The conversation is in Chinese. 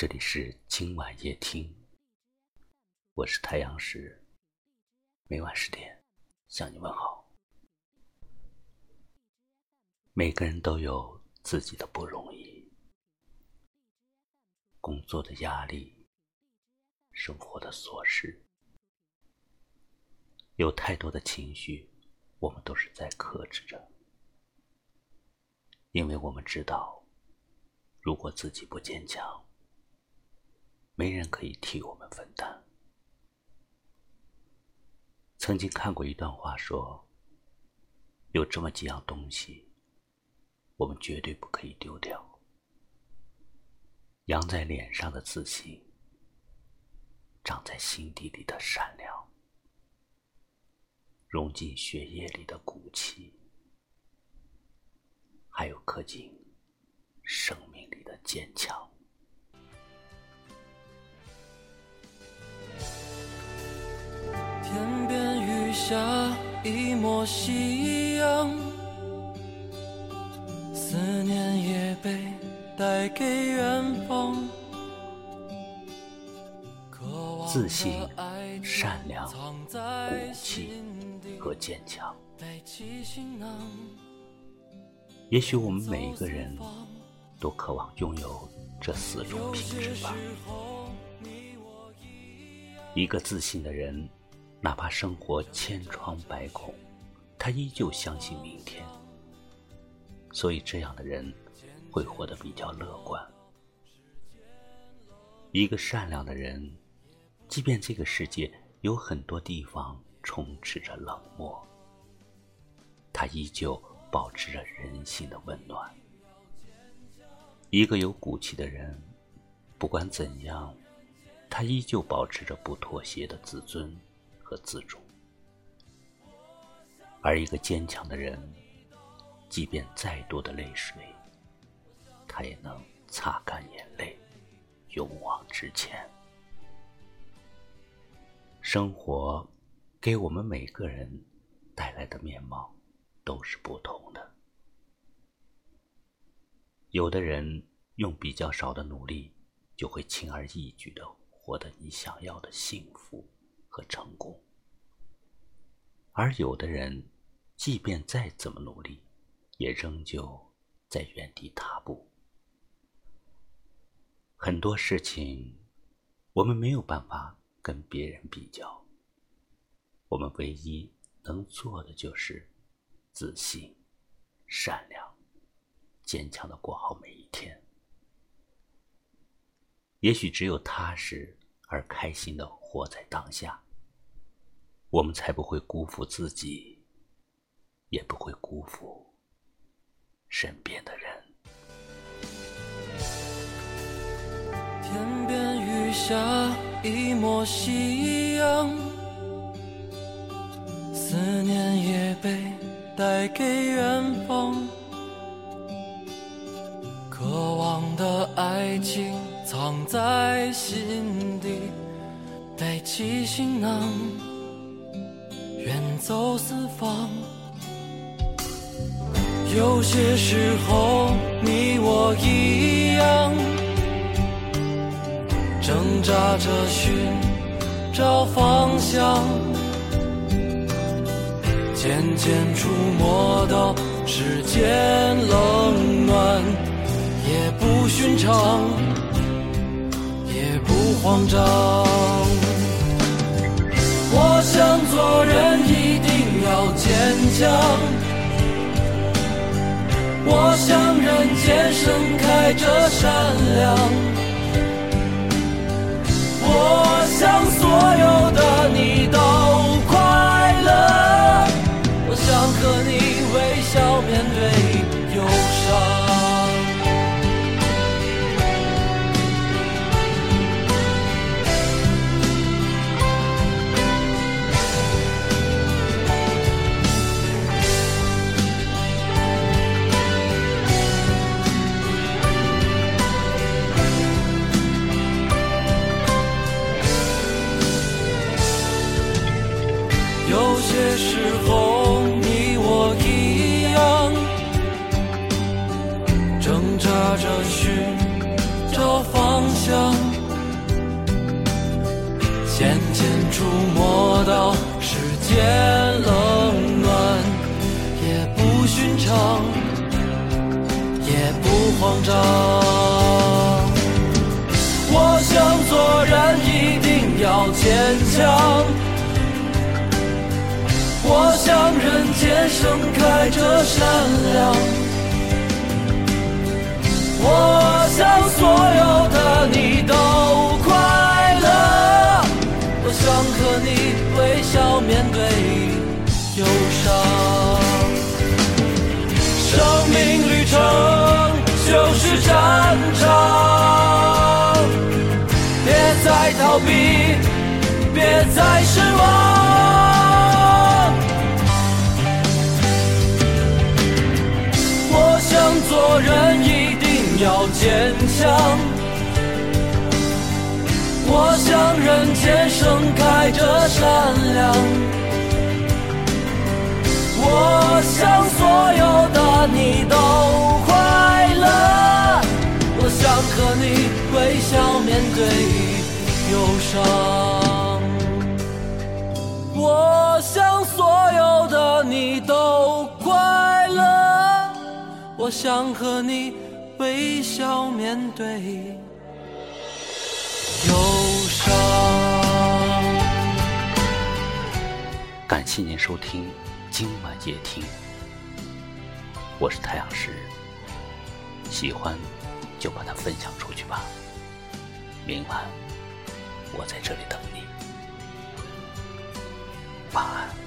这里是今晚夜听，我是太阳石，每晚十点向你问好。每个人都有自己的不容易，工作的压力，生活的琐事，有太多的情绪，我们都是在克制着，因为我们知道。如果自己不坚强，没人可以替我们分担。曾经看过一段话，说有这么几样东西，我们绝对不可以丢掉：扬在脸上的自信，长在心底里的善良，融进血液里的骨气，还有刻进生命里的。坚强。下一抹夕阳，思念也被带给远方。自信、善良、骨气和坚强。也许我们每一个人。都渴望拥有这四种品质吧。一个自信的人，哪怕生活千疮百孔，他依旧相信明天。所以，这样的人会活得比较乐观。一个善良的人，即便这个世界有很多地方充斥着冷漠，他依旧保持着人性的温暖。一个有骨气的人，不管怎样，他依旧保持着不妥协的自尊和自主；而一个坚强的人，即便再多的泪水，他也能擦干眼泪，勇往直前。生活给我们每个人带来的面貌都是不同的。有的人用比较少的努力，就会轻而易举的获得你想要的幸福和成功；而有的人，即便再怎么努力，也仍旧在原地踏步。很多事情，我们没有办法跟别人比较，我们唯一能做的就是自信、善良。坚强的过好每一天，也许只有踏实而开心的活在当下，我们才不会辜负自己，也不会辜负身边的人。天边雨下一抹夕阳，思念也被带给远方。渴望的爱情藏在心底，背起行囊，远走四方。有些时候，你我一样，挣扎着寻找方向，渐渐触摸到世间冷暖。也不寻常，也不慌张。我想人间盛开着善良，时候，你我一样，挣扎着寻找方向。渐渐触摸到世间冷暖，也不寻常，也不慌张。我想做人一定要坚强，天盛开着善良，我想所有的你都快乐，我想和你微笑面对忧伤。生命旅程就是战场，别再逃避，别再失要坚强，我想人间盛开着善良。我想所有的你都快乐，我想和你微笑面对忧伤。我想所有的你都快乐，我想和你微笑面对忧伤。感谢您收听今晚夜听，我是太阳石，喜欢就把它分享出去吧。明晚我在这里等你，晚安。